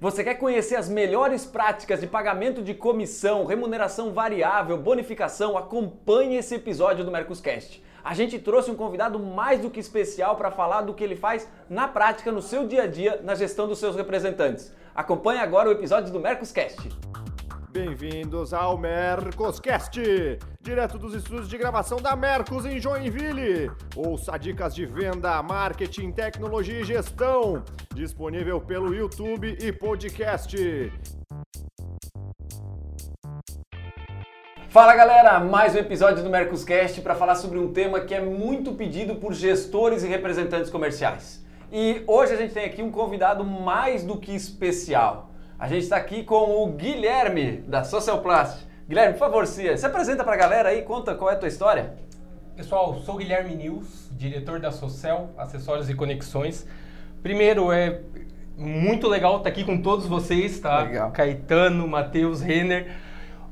Você quer conhecer as melhores práticas de pagamento de comissão, remuneração variável, bonificação? Acompanhe esse episódio do Mercoscast. A gente trouxe um convidado mais do que especial para falar do que ele faz na prática, no seu dia a dia, na gestão dos seus representantes. Acompanhe agora o episódio do Mercoscast. Bem-vindos ao Mercoscast, direto dos estúdios de gravação da Mercos em Joinville. Ouça dicas de venda, marketing, tecnologia e gestão, disponível pelo YouTube e podcast. Fala galera, mais um episódio do Mercoscast para falar sobre um tema que é muito pedido por gestores e representantes comerciais. E hoje a gente tem aqui um convidado mais do que especial. A gente está aqui com o Guilherme, da Socialplast. Guilherme, por favor, se, se apresenta para a galera aí, conta qual é a tua história. Pessoal, sou Guilherme Nils, diretor da Social, Acessórios e Conexões. Primeiro, é muito legal estar aqui com todos vocês, tá? Legal. Caetano, Matheus, Renner.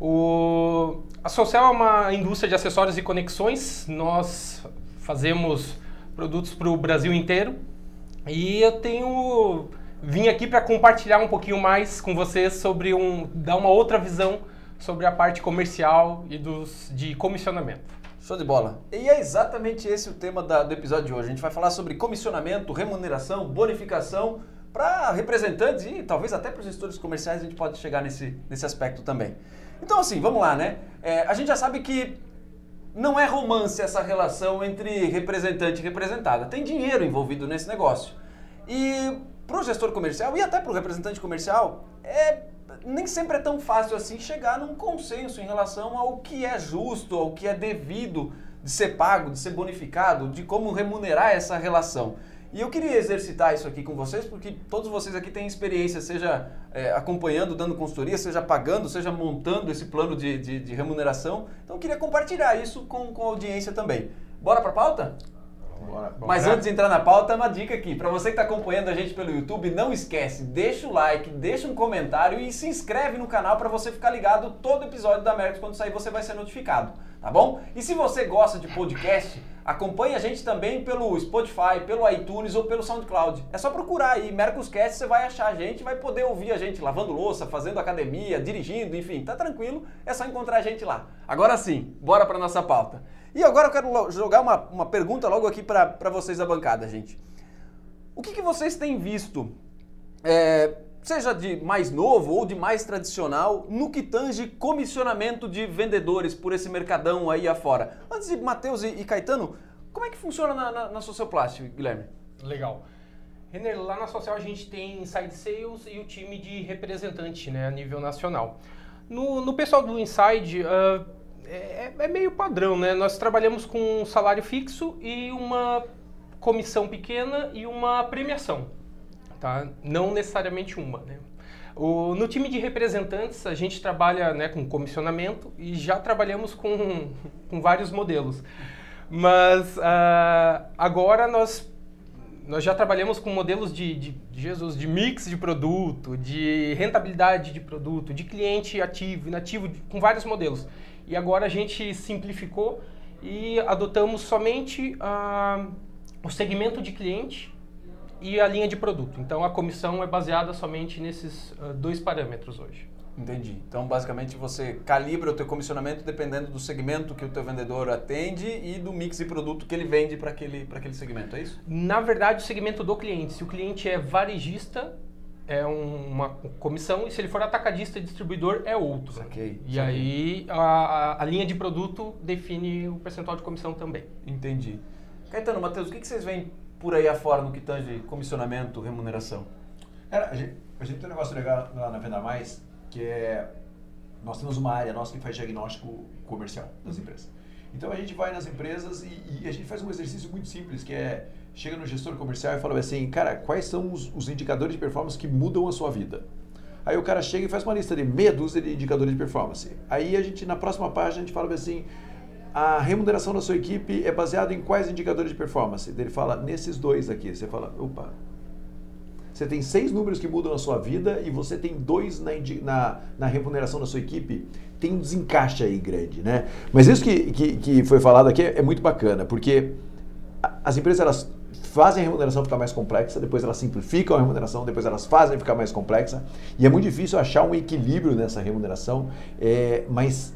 O... A Social é uma indústria de acessórios e conexões. Nós fazemos produtos para o Brasil inteiro. E eu tenho vim aqui para compartilhar um pouquinho mais com vocês sobre um dar uma outra visão sobre a parte comercial e dos de comissionamento. Show de bola. E é exatamente esse o tema da, do episódio de hoje. A gente vai falar sobre comissionamento, remuneração, bonificação para representantes e talvez até para os gestores comerciais a gente pode chegar nesse, nesse aspecto também. Então assim, vamos lá, né? É, a gente já sabe que não é romance essa relação entre representante e representada. Tem dinheiro envolvido nesse negócio. E para o gestor comercial e até para o representante comercial, é, nem sempre é tão fácil assim chegar num consenso em relação ao que é justo, ao que é devido de ser pago, de ser bonificado, de como remunerar essa relação. E eu queria exercitar isso aqui com vocês, porque todos vocês aqui têm experiência, seja é, acompanhando, dando consultoria, seja pagando, seja montando esse plano de, de, de remuneração. Então eu queria compartilhar isso com, com a audiência também. Bora para a pauta? Bora. Mas antes de entrar na pauta, uma dica aqui. Para você que está acompanhando a gente pelo YouTube, não esquece, deixa o like, deixa um comentário e se inscreve no canal para você ficar ligado todo episódio da Mercos quando sair você vai ser notificado, tá bom? E se você gosta de podcast, acompanhe a gente também pelo Spotify, pelo iTunes ou pelo SoundCloud. É só procurar aí Mercoscast, você vai achar a gente, vai poder ouvir a gente lavando louça, fazendo academia, dirigindo, enfim, tá tranquilo, é só encontrar a gente lá. Agora sim, bora para nossa pauta. E agora eu quero jogar uma, uma pergunta logo aqui para vocês da bancada, gente. O que, que vocês têm visto, é, seja de mais novo ou de mais tradicional, no que tange comissionamento de vendedores por esse mercadão aí afora? Antes de Matheus e, e Caetano, como é que funciona na, na, na Socioplast, Guilherme? Legal. Renner, lá na Social a gente tem Inside Sales e o time de representante né, a nível nacional. No, no pessoal do Inside, uh, é, é, meio padrão, né? Nós trabalhamos com um salário fixo e uma comissão pequena e uma premiação, tá? Não necessariamente uma, né? O, no time de representantes, a gente trabalha né, com comissionamento e já trabalhamos com, com vários modelos. Mas uh, agora nós, nós já trabalhamos com modelos de, de, Jesus, de mix de produto, de rentabilidade de produto, de cliente ativo, inativo, com vários modelos. E agora a gente simplificou e adotamos somente uh, o segmento de cliente e a linha de produto. Então a comissão é baseada somente nesses uh, dois parâmetros hoje. Entendi. Então, basicamente, você calibra o teu comissionamento dependendo do segmento que o teu vendedor atende e do mix de produto que ele vende para aquele, aquele segmento, é isso? Na verdade, o segmento do cliente. Se o cliente é varejista, é um, uma comissão e se ele for atacadista e distribuidor é outro. Saquei, e saquei. aí a, a, linha de produto define o percentual de comissão também. Entendi. Caetano, Matheus, o que, que vocês veem por aí afora no que tange comissionamento, remuneração? Cara, a gente, a gente tem um negócio legal lá na Venda Mais, que é nós temos uma área nossa que faz diagnóstico comercial das empresas. Então a gente vai nas empresas e, e a gente faz um exercício muito simples, que é chega no gestor comercial e fala assim, cara, quais são os, os, indicadores de performance que mudam a sua vida? Aí o cara chega e faz uma lista de meia dúzia de indicadores de performance. Aí a gente, na próxima página, a gente fala assim, a remuneração da sua equipe é baseada em quais indicadores de performance? Ele fala, nesses dois aqui. Você fala, opa, você tem seis números que mudam a sua vida e você tem dois na, na, na remuneração da sua equipe. Tem um desencaixe aí grande, né? Mas isso que, que, que foi falado aqui é, é muito bacana, porque as empresas elas fazem a remuneração ficar mais complexa, depois elas simplificam a remuneração, depois elas fazem ficar mais complexa. E é muito difícil achar um equilíbrio nessa remuneração, é, mas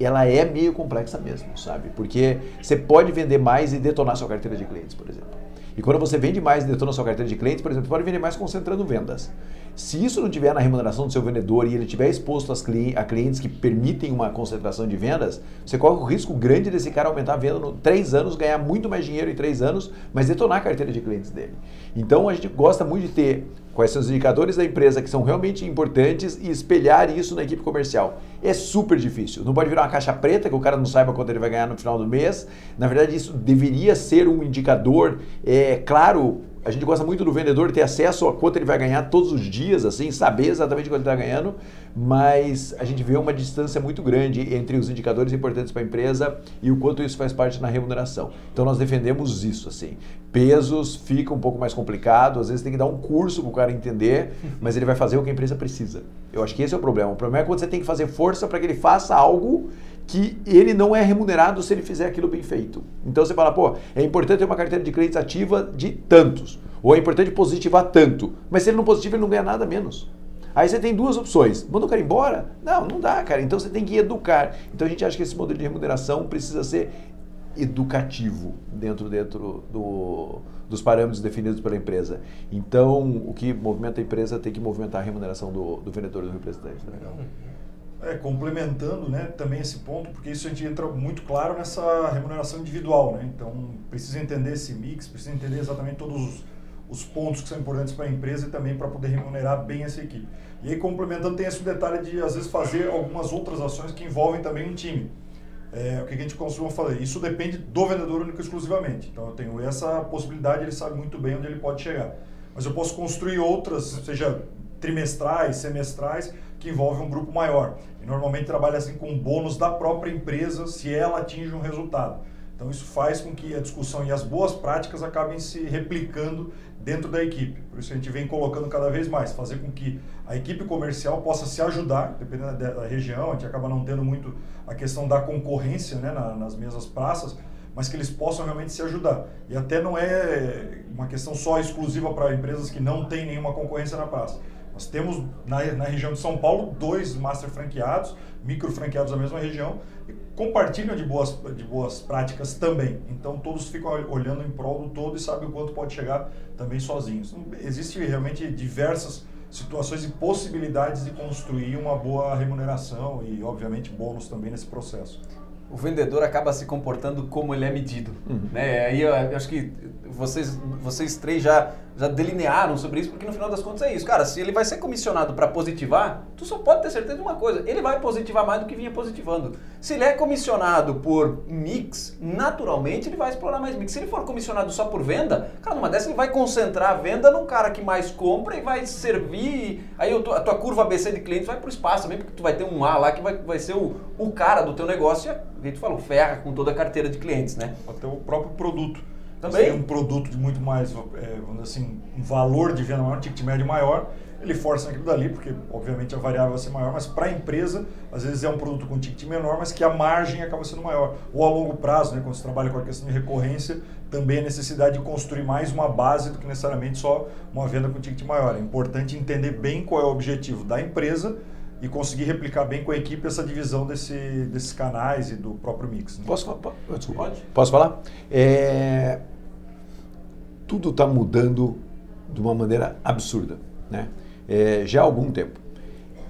ela é meio complexa mesmo, sabe? Porque você pode vender mais e detonar sua carteira de clientes, por exemplo. E quando você vende mais e detona sua carteira de clientes, por exemplo, você pode vender mais concentrando vendas. Se isso não tiver na remuneração do seu vendedor e ele tiver exposto a clientes que permitem uma concentração de vendas, você corre o risco grande desse cara aumentar a venda em três anos, ganhar muito mais dinheiro em três anos, mas detonar a carteira de clientes dele. Então a gente gosta muito de ter quais são os indicadores da empresa que são realmente importantes e espelhar isso na equipe comercial. É super difícil. Não pode virar uma caixa preta que o cara não saiba quanto ele vai ganhar no final do mês. Na verdade, isso deveria ser um indicador é, claro a gente gosta muito do vendedor ter acesso a quanto ele vai ganhar todos os dias, assim, saber exatamente quanto ele está ganhando, mas a gente vê uma distância muito grande entre os indicadores importantes para a empresa e o quanto isso faz parte na remuneração. Então nós defendemos isso, assim. Pesos fica um pouco mais complicado, às vezes tem que dar um curso para o cara entender, mas ele vai fazer o que a empresa precisa. Eu acho que esse é o problema. O problema é quando você tem que fazer força para que ele faça algo que ele não é remunerado se ele fizer aquilo bem feito. Então você fala, pô, é importante ter uma carteira de clientes ativa de tantos, ou é importante positivar tanto, mas se ele não positiva, ele não ganha nada menos. Aí você tem duas opções. Manda o cara embora? Não, não dá, cara. Então você tem que educar. Então a gente acha que esse modelo de remuneração precisa ser educativo dentro, dentro do, dos parâmetros definidos pela empresa. Então, o que movimenta a empresa tem que movimentar a remuneração do, do vendedor e do representante. Legal. É, complementando né, também esse ponto, porque isso a gente entra muito claro nessa remuneração individual. Né? Então, precisa entender esse mix, precisa entender exatamente todos os, os pontos que são importantes para a empresa e também para poder remunerar bem essa equipe. E aí, complementando, tem esse detalhe de, às vezes, fazer algumas outras ações que envolvem também um time. É, o que a gente costuma fazer? Isso depende do vendedor único exclusivamente. Então, eu tenho essa possibilidade, ele sabe muito bem onde ele pode chegar. Mas eu posso construir outras, seja trimestrais, semestrais, que envolve um grupo maior. E normalmente trabalha assim com bônus da própria empresa se ela atinge um resultado. Então isso faz com que a discussão e as boas práticas acabem se replicando dentro da equipe. Por isso a gente vem colocando cada vez mais, fazer com que a equipe comercial possa se ajudar, dependendo da, região, a gente acaba não tendo muito a questão da concorrência né, nas mesmas praças, mas que eles possam realmente se ajudar. E até não é uma questão só exclusiva para empresas que não têm nenhuma concorrência na praça nós temos na, na região de São Paulo dois master franqueados, micro franqueados da mesma região, e compartilham de boas, de boas práticas também. Então todos ficam olhando em prol do todo e sabem o quanto pode chegar também sozinhos. Então, Existem realmente diversas situações e possibilidades de construir uma boa remuneração e, obviamente, bônus também nesse processo o vendedor acaba se comportando como ele é medido. Uhum. Né? Aí eu, eu, acho que vocês, vocês três já, já delinearam sobre isso, porque no final das contas é isso. Cara, se ele vai ser comissionado para positivar, tu só pode ter certeza de uma coisa: ele vai positivar mais do que vinha positivando. Se ele é comissionado por mix, naturalmente ele vai explorar mais mix. Se ele for comissionado só por venda, cara, numa dessa ele vai concentrar a venda no cara que mais compra e vai servir. Aí a tua curva ABC de clientes vai para o espaço também, porque tu vai ter um A lá que vai, vai ser o, o cara do teu negócio que tu falou, ferra com toda a carteira de clientes, né? Até o próprio produto. Também. Se um produto de muito mais, é, vamos dizer assim, um valor de venda maior, um ticket médio maior, ele força aquilo dali, porque obviamente a variável vai ser maior, mas para a empresa, às vezes é um produto com ticket menor, mas que a margem acaba sendo maior. Ou a longo prazo, né, quando você trabalha com a questão de recorrência, também a necessidade de construir mais uma base do que necessariamente só uma venda com ticket maior. É importante entender bem qual é o objetivo da empresa e conseguir replicar bem com a equipe essa divisão desse, desses canais e do próprio mix. Né? Posso, falar? Desculpa. Pode? Posso falar? É... Tudo está mudando de uma maneira absurda, né? É, já há algum tempo.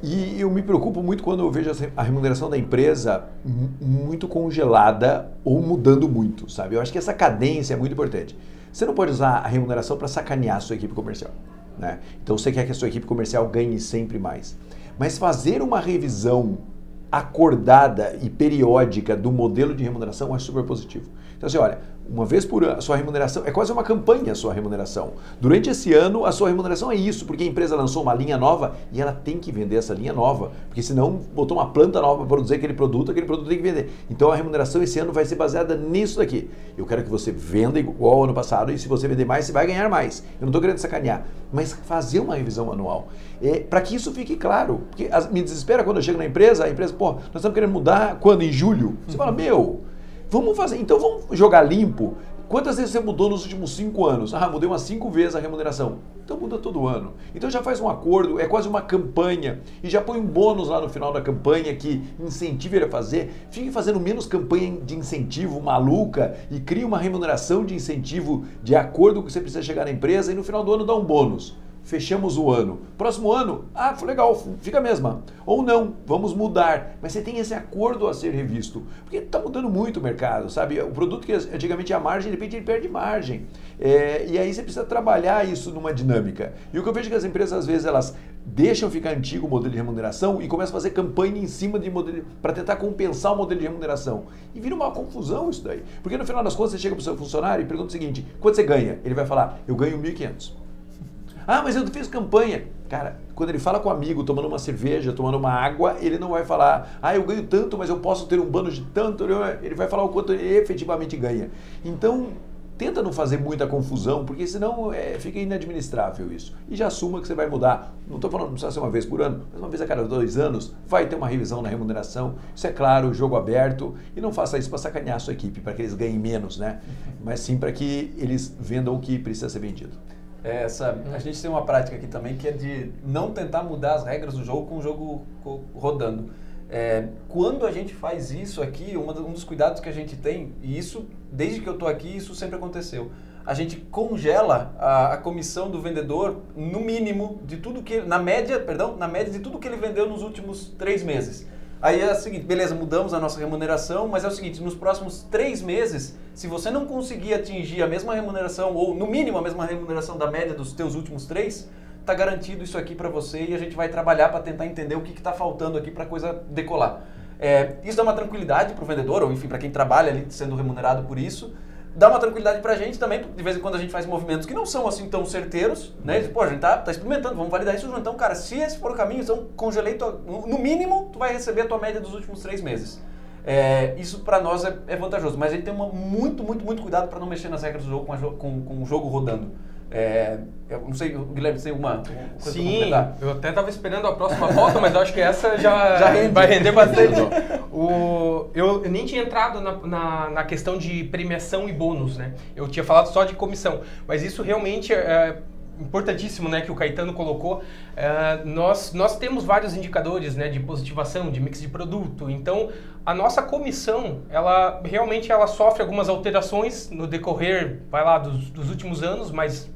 E eu me preocupo muito quando eu vejo a remuneração da empresa muito congelada ou mudando muito, sabe? Eu acho que essa cadência é muito importante. Você não pode usar a remuneração para sacanear a sua equipe comercial. Né? Então você quer que a sua equipe comercial ganhe sempre mais. Mas fazer uma revisão acordada e periódica do modelo de remuneração é super positivo. Então, assim, olha, uma vez por ano, a sua remuneração é quase uma campanha a sua remuneração. Durante esse ano, a sua remuneração é isso, porque a empresa lançou uma linha nova e ela tem que vender essa linha nova, porque senão botou uma planta nova para produzir aquele produto, aquele produto tem que vender. Então a remuneração esse ano vai ser baseada nisso daqui. Eu quero que você venda igual ao ano passado e se você vender mais, você vai ganhar mais. Eu não estou querendo sacanear, mas fazer uma revisão anual. É, para que isso fique claro, porque as, me desespera quando eu chego na empresa, a empresa, pô, nós estamos querendo mudar quando? Em julho? Você fala, meu, Vamos fazer, então vamos jogar limpo. Quantas vezes você mudou nos últimos cinco anos? Ah, mudei umas cinco vezes a remuneração. Então muda todo ano. Então já faz um acordo, é quase uma campanha. E já põe um bônus lá no final da campanha que incentiva ele a fazer. Fique fazendo menos campanha de incentivo maluca e crie uma remuneração de incentivo de acordo com que você precisa chegar na empresa e no final do ano dá um bônus fechamos o ano. Próximo ano, ah, legal, fica a mesma. Ou não, vamos mudar. Mas você tem esse acordo a ser revisto. Porque está mudando muito o mercado, sabe? O produto que antigamente tinha margem, de repente ele perde margem. É, e aí você precisa trabalhar isso numa dinâmica. E o que eu vejo é que as empresas, às vezes, elas deixam ficar antigo o modelo de remuneração e começam a fazer campanha em cima de modelo para tentar compensar o modelo de remuneração. E vira uma confusão isso daí. Porque no final das contas você chega para o seu funcionário e pergunta o seguinte: quanto você ganha? Ele vai falar: eu ganho 1.500. Ah, mas eu fiz campanha. Cara, quando ele fala com um amigo, tomando uma cerveja, tomando uma água, ele não vai falar, ah, eu ganho tanto, mas eu posso ter um bônus de tanto. Ele vai falar o quanto ele efetivamente ganha. Então, tenta não fazer muita confusão, porque senão é, fica inadministrável isso. E já assuma que você vai mudar. Não estou falando que precisa ser uma vez por ano, mas uma vez a cada dois anos vai ter uma revisão na remuneração. Isso é claro, jogo aberto. E não faça isso para sacanear a sua equipe, para que eles ganhem menos, né? Mas sim para que eles vendam o que precisa ser vendido. É essa, a gente tem uma prática aqui também que é de não tentar mudar as regras do jogo com o jogo rodando. É, quando a gente faz isso aqui, uma, um dos cuidados que a gente tem, e isso, desde que eu estou aqui, isso sempre aconteceu, a gente congela a, a, comissão do vendedor no mínimo de tudo que, na média, perdão, na média de tudo que ele vendeu nos últimos três meses. Aí é o seguinte, beleza, mudamos a nossa remuneração, mas é o seguinte, nos próximos três meses, se você não conseguir atingir a mesma remuneração, ou no mínimo a mesma remuneração da média dos teus últimos três, tá garantido isso aqui para você e a gente vai trabalhar para tentar entender o que está faltando aqui para a coisa decolar. É, isso dá uma tranquilidade para o vendedor, ou enfim, para quem trabalha ali sendo remunerado por isso, dá uma tranquilidade pra gente também, de vez em quando a gente faz movimentos que não são assim tão certeiros, né? Pô, a gente tá, tá experimentando, vamos validar isso junto. Então, cara, se esse for o caminho, então congelei, tua, no mínimo, tu vai receber a tua média dos últimos três meses. É, isso para nós é, é, vantajoso, mas ele tem uma, muito, muito, muito cuidado para não mexer nas regras do jogo com, com, com o jogo rodando. É, eu não sei, Guilherme, tem alguma coisa Sim, eu até estava esperando a próxima volta, mas acho que essa já, já rende. vai render bastante. o, eu, eu, nem tinha entrado na, na, na, questão de premiação e bônus, né? Eu tinha falado só de comissão, mas isso realmente é importantíssimo, né, que o Caetano colocou. É, nós, nós temos vários indicadores, né, de positivação, de mix de produto. Então, a nossa comissão, ela realmente ela sofre algumas alterações no decorrer, vai lá, dos, dos últimos anos, mas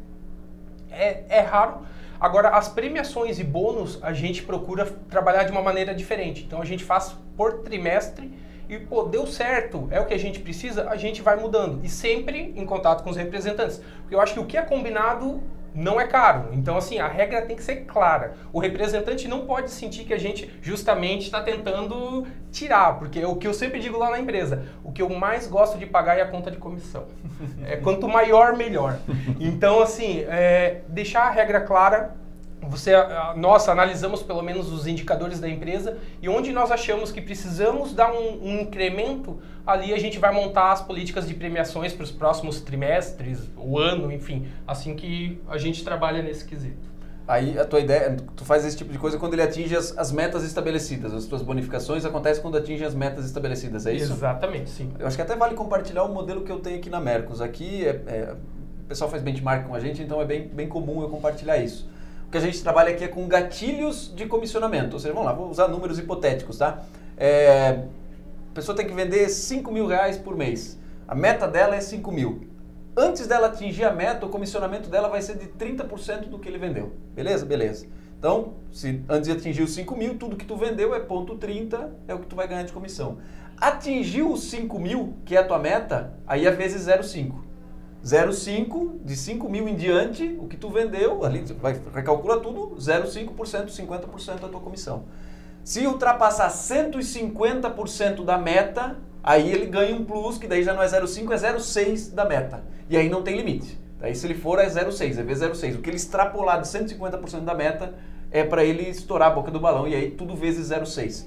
é, é raro. Agora, as premiações e bônus, a gente procura trabalhar de uma maneira diferente. Então, a gente faz por trimestre e, pô, deu certo, é o que a gente precisa, a gente vai mudando. E sempre em contato com os representantes. Porque eu acho que o que é combinado não é caro. Então, assim, a regra tem que ser clara. O representante não pode sentir que a gente justamente está tentando tirar, porque é o que eu sempre digo lá na empresa, o que eu mais gosto de pagar é a conta de comissão. É, quanto maior, melhor. Então, assim, é, deixar a regra clara, você, nós analisamos pelo menos os indicadores da empresa e onde nós achamos que precisamos dar um, um incremento, ali a gente vai montar as políticas de premiações para os próximos trimestres, o ano, enfim, assim que a gente trabalha nesse quesito. Aí a tua ideia, tu faz esse tipo de coisa quando ele atinge as, as metas estabelecidas, as tuas bonificações acontecem quando atinge as metas estabelecidas, é isso? Exatamente, sim. Eu acho que até vale compartilhar o modelo que eu tenho aqui na Mercos. Aqui é, é, o pessoal faz benchmark com a gente, então é bem, bem comum eu compartilhar isso. O que a gente trabalha aqui é com gatilhos de comissionamento. Ou seja, vamos lá, vou usar números hipotéticos, tá? É, a pessoa tem que vender 5 mil reais por mês. A meta dela é 5 mil. Antes dela atingir a meta, o comissionamento dela vai ser de 30% do que ele vendeu. Beleza? Beleza. Então, se antes de atingir os 5 mil, tudo que tu vendeu é ponto 30, é o que tu vai ganhar de comissão. Atingiu os 5 mil, que é a tua meta, aí é vezes 0,5. 0,5, de 5 mil em diante, o que tu vendeu, ali vai, recalcula tudo, 0,5%, 50% da tua comissão. Se ultrapassar 150% da meta, aí ele ganha um plus, que daí já não é 0,5, é 0,6 da meta. E aí não tem limite. Daí se ele for é 0,6, é vezes 0,6. O que ele extrapolar de 150% da meta é para ele estourar a boca do balão, e aí tudo vezes 0,6.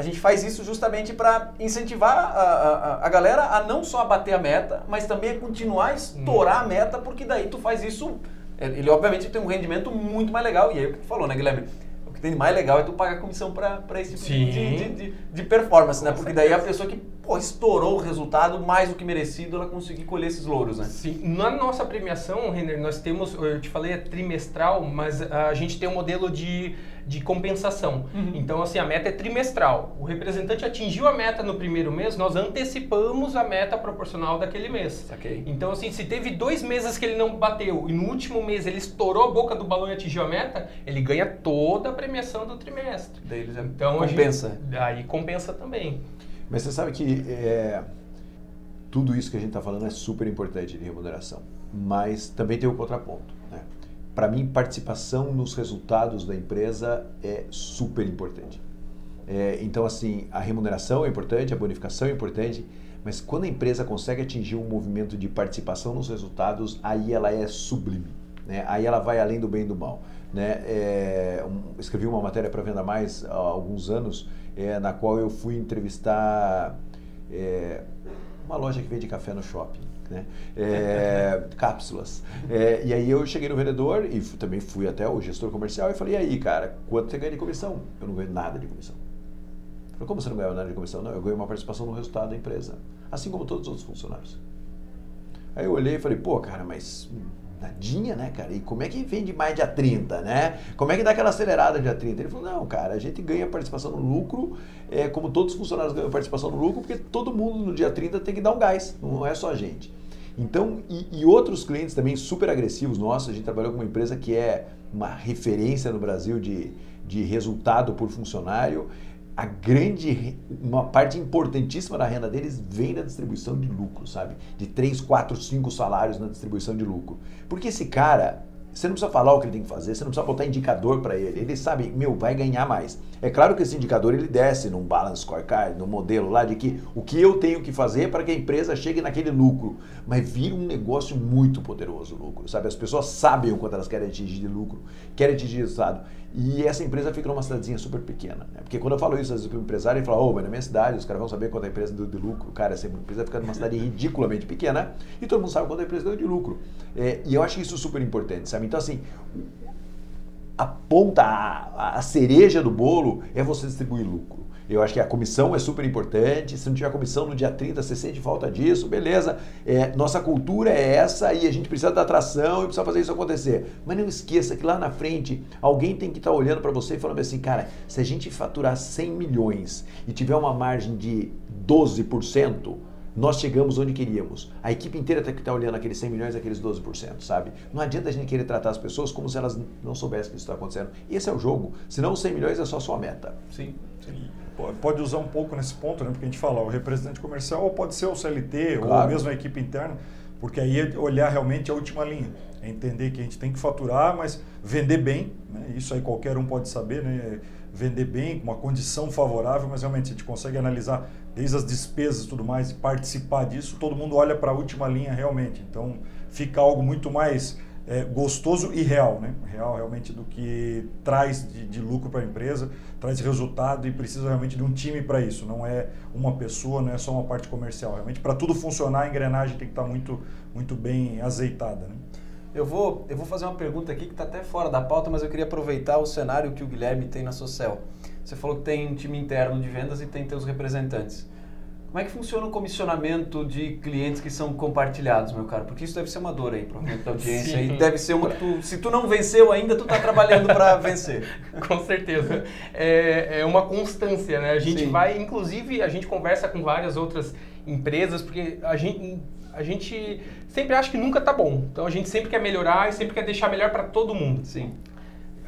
A gente faz isso justamente para incentivar a, a, a, galera a não só bater a meta, mas também a continuar a estourar a meta, porque daí tu faz isso. É, ele obviamente tem um rendimento muito mais legal. E aí o que tu falou, né, Guilherme? O que tem de mais legal é tu pagar comissão para esse tipo de, de, de, de, performance, né? Porque daí a pessoa que pô, estourou o resultado, mais do que merecido, ela conseguir colher esses louros, né? Sim, na nossa premiação, Renner, nós temos, eu te falei, é trimestral, mas a gente tem um modelo de, de compensação. Uhum. Então, assim, a meta é trimestral. O representante atingiu a meta no primeiro mês, nós antecipamos a meta proporcional daquele mês. Okay. Então, assim, se teve dois meses que ele não bateu e no último mês ele estourou a boca do balão e atingiu a meta, ele ganha toda a premiação do trimestre. Daí ele já então, compensa. Gente, aí compensa também. Mas você sabe que é, tudo isso que a gente está falando é super importante de remuneração. Mas também tem o um contraponto. Né? Para mim, participação nos resultados da empresa é super importante. É, então, assim, a remuneração é importante, a bonificação é importante, mas quando a empresa consegue atingir um movimento de participação nos resultados, aí ela é sublime. Né? Aí ela vai além do bem e do mal. Né? É, um, escrevi uma matéria para Venda Mais há alguns anos é, na qual eu fui entrevistar é, uma loja que vende café no shopping. Né? É, cápsulas. É, e aí eu cheguei no vendedor e também fui até o gestor comercial e falei, e aí, cara, quanto você ganha de comissão? Eu não ganho nada de comissão. Eu falei, como você não ganha nada de comissão? Não, eu ganho uma participação no resultado da empresa, assim como todos os outros funcionários. Aí eu olhei e falei, pô, cara, mas Nadinha, né, cara? E como é que vende mais dia 30, né? Como é que dá aquela acelerada dia 30? Ele falou, não, cara, a gente ganha participação no lucro, é, como todos os funcionários ganham participação no lucro, porque todo mundo no dia 30 tem que dar um gás, não é só a gente. Então, e, e outros clientes também super agressivos nossos, a gente trabalhou com uma empresa que é uma referência no Brasil de, de resultado por funcionário, a grande, uma parte importantíssima da renda deles vem da distribuição de lucro, sabe? De 3, 4, 5 salários na distribuição de lucro. Porque esse cara, você não precisa falar o que ele tem que fazer, você não precisa botar indicador para ele. Ele sabe, meu, vai ganhar mais. É claro que esse indicador ele desce num balance scorecard, no modelo lá de que o que eu tenho que fazer para que a empresa chegue naquele lucro. Mas vira um negócio muito poderoso o lucro, sabe? As pessoas sabem o quanto elas querem atingir de lucro, querem atingir resultado. E essa empresa fica numa cidadezinha super pequena. Né? Porque quando eu falo isso, às vezes para o empresário, ele fala, ô, oh, mas na minha cidade os caras vão saber quanto a empresa deu de lucro. Cara, essa empresa fica numa cidade ridiculamente pequena e todo mundo sabe quanto a empresa deu de lucro. É, e eu acho isso super importante, sabe? Então, assim, a ponta, a, a cereja do bolo é você distribuir lucro. Eu acho que a comissão é super importante. Se não tiver comissão no dia 30, você sente falta disso, beleza. É, nossa cultura é essa e a gente precisa da atração e precisa fazer isso acontecer. Mas não esqueça que lá na frente alguém tem que estar tá olhando para você e falando assim, cara, se a gente faturar 100 milhões e tiver uma margem de 12%, nós chegamos onde queríamos. A equipe inteira tem que estar olhando aqueles 100 milhões, aqueles 12%, sabe? Não adianta a gente querer tratar as pessoas como se elas não soubessem que isso está acontecendo. Esse é o jogo. Senão, os 100 milhões é só sua meta. Sim. Sim pode usar um pouco nesse ponto, né? Porque a gente fala, o representante comercial ou pode ser o CLT claro. ou mesmo a equipe interna, porque aí é olhar realmente a última linha. É entender que a gente tem que faturar, mas vender bem, né? isso aí qualquer um pode saber, né? Vender bem, com uma condição favorável, mas realmente a gente consegue analisar desde as despesas e tudo mais e participar disso, todo mundo olha para a última linha realmente. Então fica algo muito mais é, gostoso e real, né? Real realmente do que traz de, de lucro para a empresa, traz resultado e precisa realmente de um time para isso. Não é uma pessoa, não é só uma parte comercial. Realmente para tudo funcionar, a engrenagem tem que estar tá muito, muito bem azeitada, né? Eu vou, eu vou fazer uma pergunta aqui que está até fora da pauta, mas eu queria aproveitar o cenário que o Guilherme tem na Sociel. Você falou que tem um time interno de vendas e tem teus representantes. Como é que funciona o comissionamento de clientes que são compartilhados, meu caro? Porque isso deve ser uma dor aí, provavelmente, da audiência. Sim. E deve ser uma que tu, se tu não venceu ainda, tu está trabalhando para vencer. Com certeza. É, é, uma constância, né? A gente Sim. vai, inclusive, a gente conversa com várias outras empresas, porque a gente, a gente sempre acha que nunca está bom. Então, a gente sempre quer melhorar e sempre quer deixar melhor para todo mundo. Sim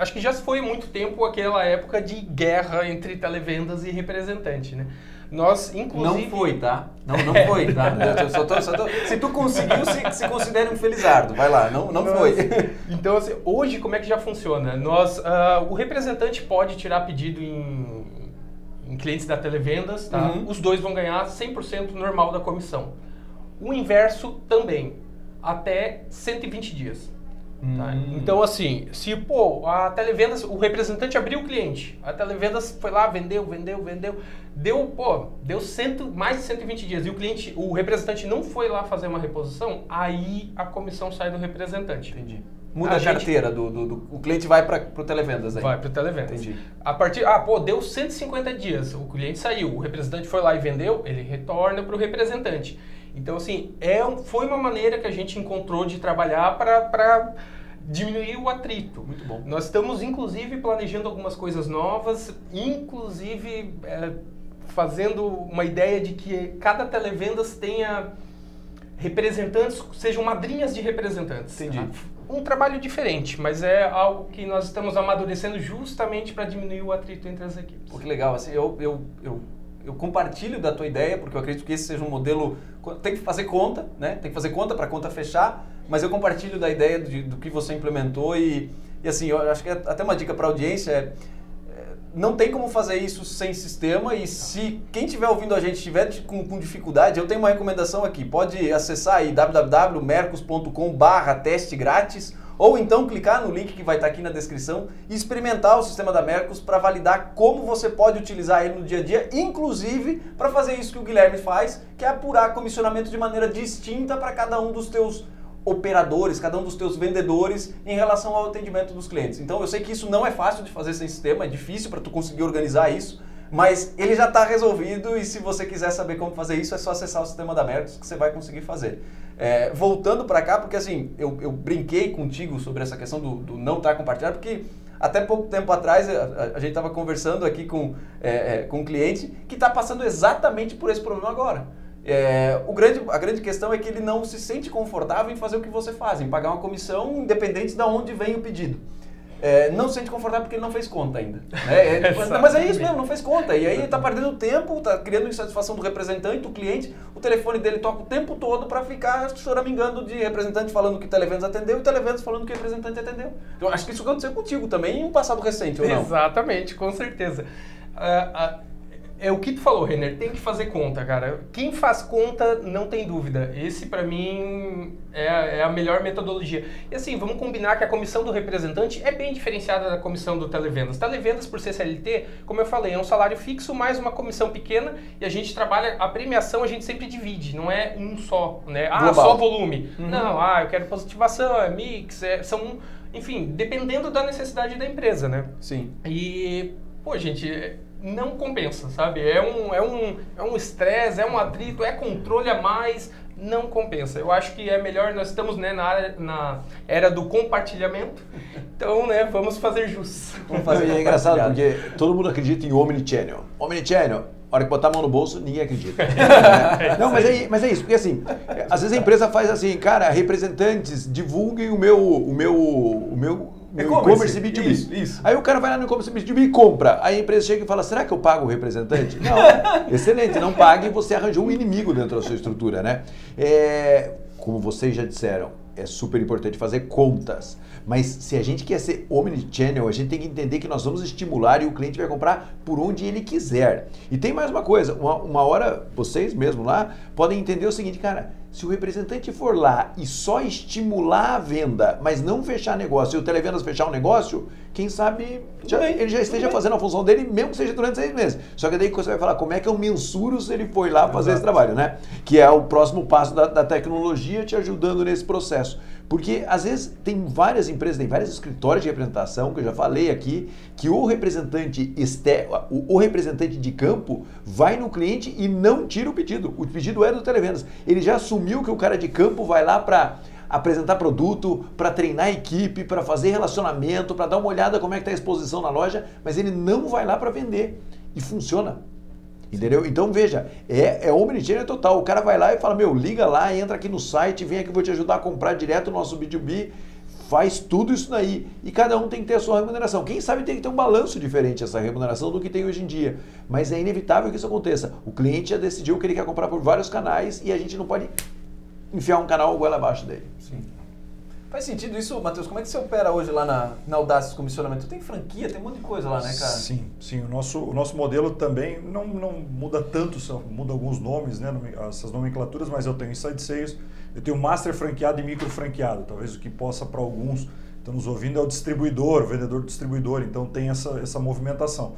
acho que já foi muito tempo aquela época de guerra entre televendas e representante, né? Nós, inclusive... Não foi, tá? Não, não foi, tá? Só tô, só tô... Se tu conseguiu, se, se considere um felizardo. Vai lá, não, não foi. Então, assim, hoje, como é que já funciona? Nós, uh, o representante pode tirar pedido em, em clientes da Televendas, tá? Uhum. Os dois vão ganhar 100% normal da comissão. O inverso também, até 120 dias. Tá? Então, assim, se pô, a televendas, o representante abriu o cliente, a televendas foi lá, vendeu, vendeu, vendeu, deu, pô, deu cento, mais de 120 dias e o cliente, o representante não foi lá fazer uma reposição, aí a comissão sai do representante. Entendi. Muda A a, gente- carteira do, do, do- O cliente vai para o televendas aí. Vai para o televendas. Entendi. A partir, ah, pô, deu 150 dias, o cliente saiu, o representante foi lá e vendeu, ele retorna para o representante. Então, assim, é, foi uma maneira que a gente encontrou de trabalhar para diminuir o atrito. Muito bom. Nós estamos, inclusive, planejando algumas coisas novas, inclusive é, fazendo uma ideia de que cada televendas tenha representantes, sejam madrinhas de representantes. Entendi. tá? Um trabalho diferente, mas é algo que nós estamos amadurecendo justamente para diminuir o atrito entre as equipes. Pô, que legal. Assim, eu, eu, eu, eu compartilho da tua ideia, porque eu acredito que esse seja um modelo. Tem que fazer conta, né? Tem que fazer conta para a conta fechar, mas eu compartilho da ideia de- do que você implementou e, e assim, eu acho que é até uma dica para a audiência é. é, Não tem como fazer isso sem sistema e se quem estiver ouvindo a gente estiver com, com dificuldade, eu tenho uma recomendação aqui. Pode acessar aí www.mercos.com barra teste grátis ou então clicar no link que vai estar aqui na descrição e experimentar o sistema da Mercos para validar como você pode utilizar ele no dia a dia, inclusive para fazer isso que o Guilherme faz, que é apurar comissionamento de maneira distinta para cada um dos teus operadores, cada um dos teus vendedores em relação ao atendimento dos clientes. Então eu sei que isso não é fácil de fazer sem sistema, é difícil para tu conseguir organizar isso, mas ele já está resolvido e se você quiser saber como fazer isso é só acessar o sistema da Mercos que você vai conseguir fazer. É, voltando para cá, porque assim, eu, eu brinquei contigo sobre essa questão do, do não estar compartilhado, porque até pouco tempo atrás a, a- a gente estava conversando aqui com, é, é, com um cliente que está passando exatamente por esse problema agora. É, o grande, a grande questão é que ele não se sente confortável em fazer o que você faz, em pagar uma comissão independente de onde vem o pedido. É, não se sente confortável porque ele não fez conta ainda. né? É, tipo, mas é isso mesmo, não fez conta. E aí está perdendo tempo, está criando insatisfação do representante, do cliente. O telefone dele toca o tempo todo para ficar choramingando de representante falando que o Televendas atendeu e o Televendas falando que o representante atendeu. Então, acho que isso aconteceu contigo também em um passado recente, ou não? Exatamente, com certeza. Ah, ah, é o que tu falou, Renner, tem que fazer conta, cara. Quem faz conta não tem dúvida. Esse, pra mim, é, a- é a melhor metodologia. E assim, vamos combinar que a comissão do representante é bem diferenciada da comissão do televendas. Televendas, por ser CLT, como eu falei, é um salário fixo mais uma comissão pequena e a gente trabalha, a premiação a gente sempre divide, não é um só, né? Ah, Global. só volume. Não, ah, eu quero positivação, é mix, é, são, enfim, dependendo da necessidade da empresa, né? Sim. E, pô, gente, não compensa, sabe? É um é um é um estresse, é um atrito, é controle a mais, não compensa. Eu acho que é melhor nós estamos né, na, área, na era do compartilhamento. Então, né, vamos fazer jus. Vamos fazer é engraçado porque todo mundo acredita em Omnichannel. Omnichannel, a hora que botar a mão no bolso, ninguém acredita. Não, mas é, mas é isso, porque assim, às vezes a empresa faz assim, cara, representantes, divulguem o meu, o meu, o meu E-commerce. e-commerce B2B. Isso, isso. Aí o cara vai lá no e-commerce B2B e compra. Aí a empresa chega e fala, será que eu pago o representante? Não, excelente, não pague e você arranjou um inimigo dentro da sua estrutura, né? É, como vocês já disseram, é super importante fazer contas. Mas se a gente quer ser omnichannel, a gente tem que entender que nós vamos estimular e o cliente vai comprar por onde ele quiser. E tem mais uma coisa, uma, uma hora vocês mesmo lá podem entender o seguinte, cara, se o representante for lá e só estimular a venda, mas não fechar negócio, e o televendas fechar um negócio, quem sabe já- ele já esteja fazendo a função dele, mesmo que seja durante seis meses. Só que daí você vai falar, como é que eu mensuro se ele foi lá fazer esse trabalho, né? Que é o próximo passo da, da tecnologia te ajudando nesse processo. Porque às vezes tem várias empresas, tem vários escritórios de representação, que eu já falei aqui, que o representante exter, o, o representante de campo vai no cliente e não tira o pedido. O pedido é do televendas. Ele já assumiu que o cara de campo vai lá para apresentar produto, para treinar a equipe, para fazer relacionamento, para dar uma olhada como é que está a exposição na loja, mas ele não vai lá para vender. E funciona. Entendeu? Então veja, é, é omnichannel total. O cara vai lá e fala: Meu, liga lá, entra aqui no site, vem aqui, vou te ajudar a comprar direto o nosso B2B. Faz tudo isso daí. E cada um tem que ter a sua remuneração. Quem sabe tem que ter um balanço diferente essa remuneração do que tem hoje em dia. Mas é inevitável que isso aconteça. O cliente já decidiu que ele quer comprar por vários canais e a gente não pode enfiar um canal goela abaixo dele. Sim. Faz sentido isso, Matheus? Como é que você opera hoje lá na, na Audaces Comissionamento? Tem franquia, tem um monte de coisa lá, né, cara? Sim, sim. O nosso, o nosso modelo também não, não muda tanto, muda alguns nomes, né, essas nomenclaturas, mas eu tenho Inside Sales, eu tenho master franqueado e micro franqueado. Talvez o que possa para alguns estão nos ouvindo é o distribuidor, o vendedor distribuidor, então tem essa, essa movimentação.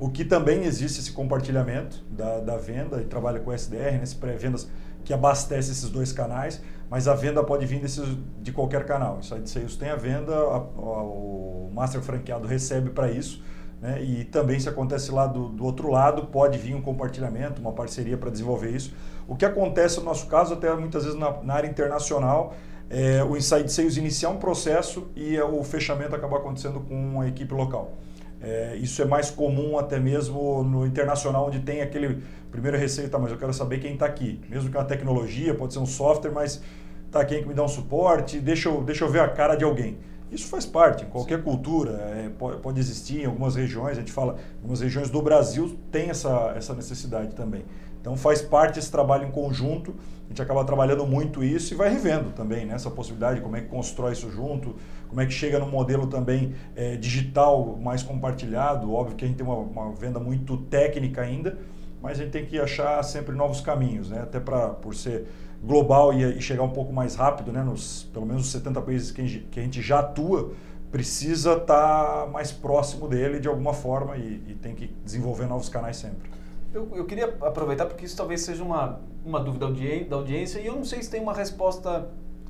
O que também existe esse compartilhamento da, da venda e trabalha com SDR, nesse pré-vendas que abastece esses dois canais, mas a venda pode vir desses, de qualquer canal. Inside Sales tem a venda, a, a, o master franqueado recebe para isso, né? e também se acontece lá do, do outro lado, pode vir um compartilhamento, uma parceria para desenvolver isso. O que acontece no nosso caso, até muitas vezes na, na área internacional, é, o Inside Sales iniciar um processo e o fechamento acabar acontecendo com a equipe local. É, isso é mais comum até mesmo no internacional, onde tem aquele primeiro receio, tá, mas eu quero saber quem está aqui. Mesmo que é uma tecnologia, pode ser um software, mas tá quem que me dá um suporte, deixa eu, deixa eu ver a cara de alguém. Isso faz parte, em qualquer Sim. cultura, é, pode, pode, existir em algumas regiões, a gente fala, algumas regiões do Brasil tem essa, essa necessidade também. Então faz parte esse trabalho em conjunto, a gente acaba trabalhando muito isso e vai revendo também né, essa possibilidade, como é que constrói isso junto, como é que chega no modelo também é, digital mais compartilhado. Óbvio que a gente tem uma, uma, venda muito técnica ainda, mas a gente tem que achar sempre novos caminhos, né, até pra, por ser global e, e chegar um pouco mais rápido, né, nos pelo menos os 70 países que a gente, que a gente já atua, precisa estar tá mais próximo dele de alguma forma e, e tem que desenvolver novos canais sempre. Eu, eu queria aproveitar porque isso talvez seja uma, uma dúvida da audiência e eu não sei se tem uma resposta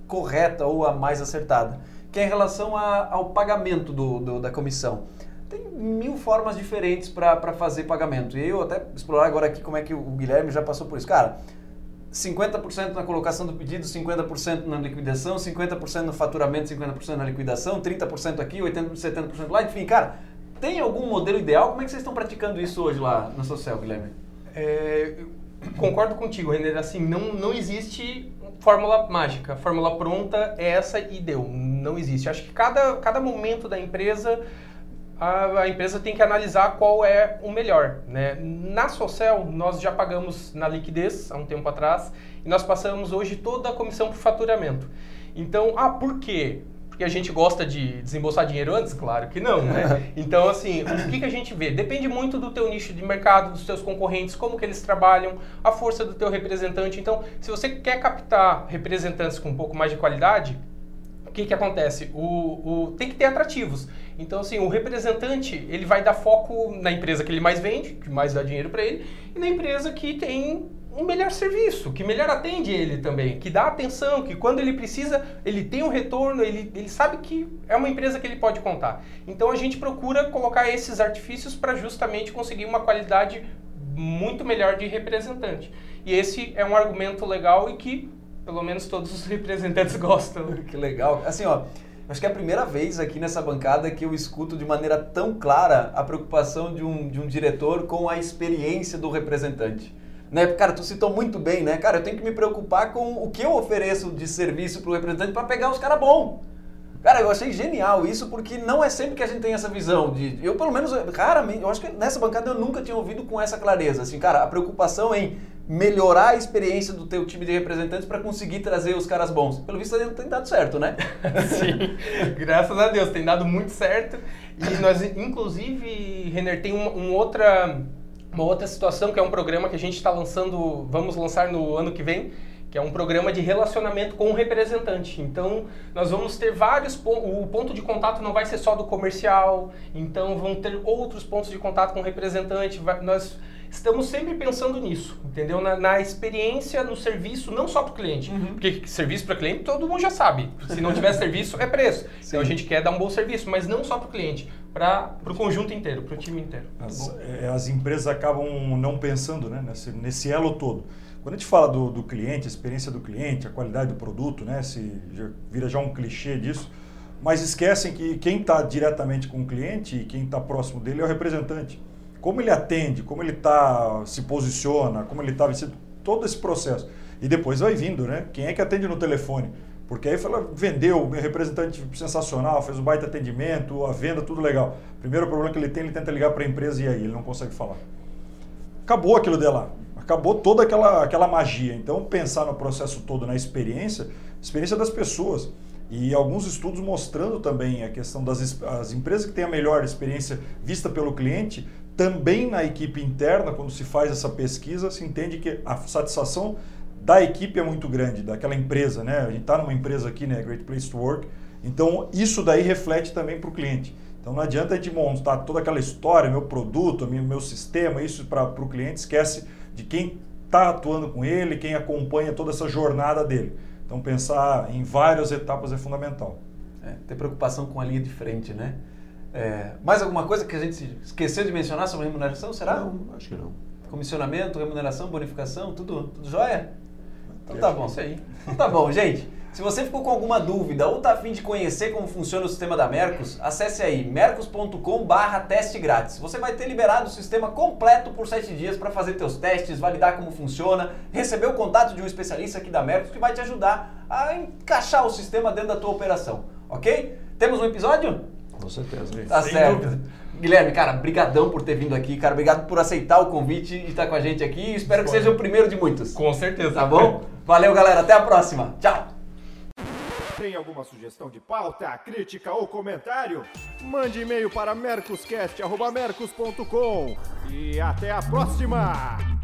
correta ou a mais acertada, que é em relação a, ao pagamento do, do, da comissão. Tem mil formas diferentes para fazer pagamento. E eu até explorar agora aqui como é que o Guilherme já passou por isso. Cara, 50% na colocação do pedido, 50% na liquidação, 50% no faturamento, 50% na liquidação, 30% aqui, 80%, 70% lá, enfim, cara, tem algum modelo ideal? Como é que vocês estão praticando isso hoje lá na Social, Guilherme? É, concordo contigo, Renner. Assim, não, não existe fórmula mágica. Fórmula pronta é essa e deu. Não existe. Acho que cada, cada momento da empresa a, a, empresa tem que analisar qual é o melhor. Né? Na Social, nós já pagamos na liquidez há um tempo atrás e nós passamos hoje toda a comissão por faturamento. Então, ah, por quê? Porque a gente gosta de desembolsar dinheiro antes? Claro que não, né? Então, assim, o que, que a gente vê? Depende muito do teu nicho de mercado, dos teus concorrentes, como que eles trabalham, a força do teu representante. Então, se você quer captar representantes com um pouco mais de qualidade, o que, que acontece? O, o, tem que ter atrativos. Então, assim, o representante, ele vai dar foco na empresa que ele mais vende, que mais dá dinheiro para ele, e na empresa que tem um melhor serviço, que melhor atende ele também, que dá atenção, que quando ele precisa, ele tem um retorno, ele, ele sabe que é uma empresa que ele pode contar. Então a gente procura colocar esses artifícios para justamente conseguir uma qualidade muito melhor de representante. E esse é um argumento legal e que pelo menos todos os representantes gostam. que legal. Assim, ó, acho que é a primeira vez aqui nessa bancada que eu escuto de maneira tão clara a preocupação de um, de um diretor com a experiência do representante. Né? Cara, tu citou muito bem, né? Cara, eu tenho que me preocupar com o que eu ofereço de serviço para o representante para pegar os caras bons. Cara, eu achei genial isso porque não é sempre que a gente tem essa visão de. Eu, pelo menos, raramente, eu acho que nessa bancada eu nunca tinha ouvido com essa clareza. Assim, cara, a preocupação em melhorar a experiência do teu time de representantes para conseguir trazer os caras bons. Pelo visto, tem dado certo, né? Sim, graças a Deus, tem dado muito certo. E nós, inclusive, Renner, tem uma, uma outra uma outra situação que é um programa que a gente está lançando, vamos lançar no ano que vem, que é um programa de relacionamento com o representante. Então, nós vamos ter vários o ponto de contato não vai ser só do comercial, então vão ter outros pontos de contato com o representante. nós estamos sempre pensando nisso, entendeu? Na, na experiência, no serviço, não só para o cliente. Uhum. Porque serviço para cliente todo mundo já sabe. Se não tiver serviço, é preço. Sim. Então a gente quer dar um bom serviço, mas não só para o cliente para o conjunto inteiro, para o time inteiro. As, é, as, empresas acabam não pensando né, nesse, nesse elo todo. Quando a gente fala do, do, cliente, a experiência do cliente, a qualidade do produto, né, se já, vira já um clichê disso, mas esquecem que quem está diretamente com o cliente e quem está próximo dele é o representante. Como ele atende, como ele tá, se posiciona, como ele está vestido, todo esse processo. E depois vai vindo, né? Quem é que atende no telefone? Porque aí fala, vendeu, o representante sensacional, fez um baita atendimento, a venda, tudo legal. Primeiro problema que ele tem, ele tenta ligar para a empresa e aí ele não consegue falar. Acabou aquilo de lá. Acabou toda aquela, aquela magia. Então, pensar no processo todo, na experiência, experiência das pessoas. E alguns estudos mostrando também a questão das as empresas que têm a melhor experiência vista pelo cliente, também na equipe interna, quando se faz essa pesquisa, se entende que a satisfação da equipe é muito grande, daquela empresa, né? A gente está numa empresa aqui, né? Great Place to Work. Então, isso daí reflete também para o cliente. Então, não adianta a gente montar toda aquela história, meu produto, meu sistema, isso para o cliente, esquece de quem está atuando com ele, quem acompanha toda essa jornada dele. Então, pensar em várias etapas é fundamental. É, ter preocupação com a linha de frente, né? É, mais alguma coisa que a gente esqueceu de mencionar sobre remuneração, será? Não, acho que não. Comissionamento, remuneração, bonificação, tudo, tudo jóia? Então tá bom. isso aí. Então tá bom, gente. Se você ficou com alguma dúvida ou tá afim de conhecer como funciona o sistema da Mercos, acesse aí mercos.com barra teste grátis. Você vai ter liberado o sistema completo por 7 dias para fazer teus testes, validar como funciona, receber o contato de um especialista aqui da Mercos que vai te ajudar a encaixar o sistema dentro da tua operação, ok? Temos um episódio? Com certeza. Tá Sem certo. dúvida. Guilherme, cara, brigadão por ter vindo aqui, cara. Obrigado por aceitar o convite e estar com a gente aqui. Espero que seja o primeiro de muitos. Com certeza. Tá bom? Valeu, galera. Até a próxima. Tchau. Tem alguma sugestão de pauta, crítica ou comentário? Mande e-mail para mercoscast.mercos.com e até a próxima!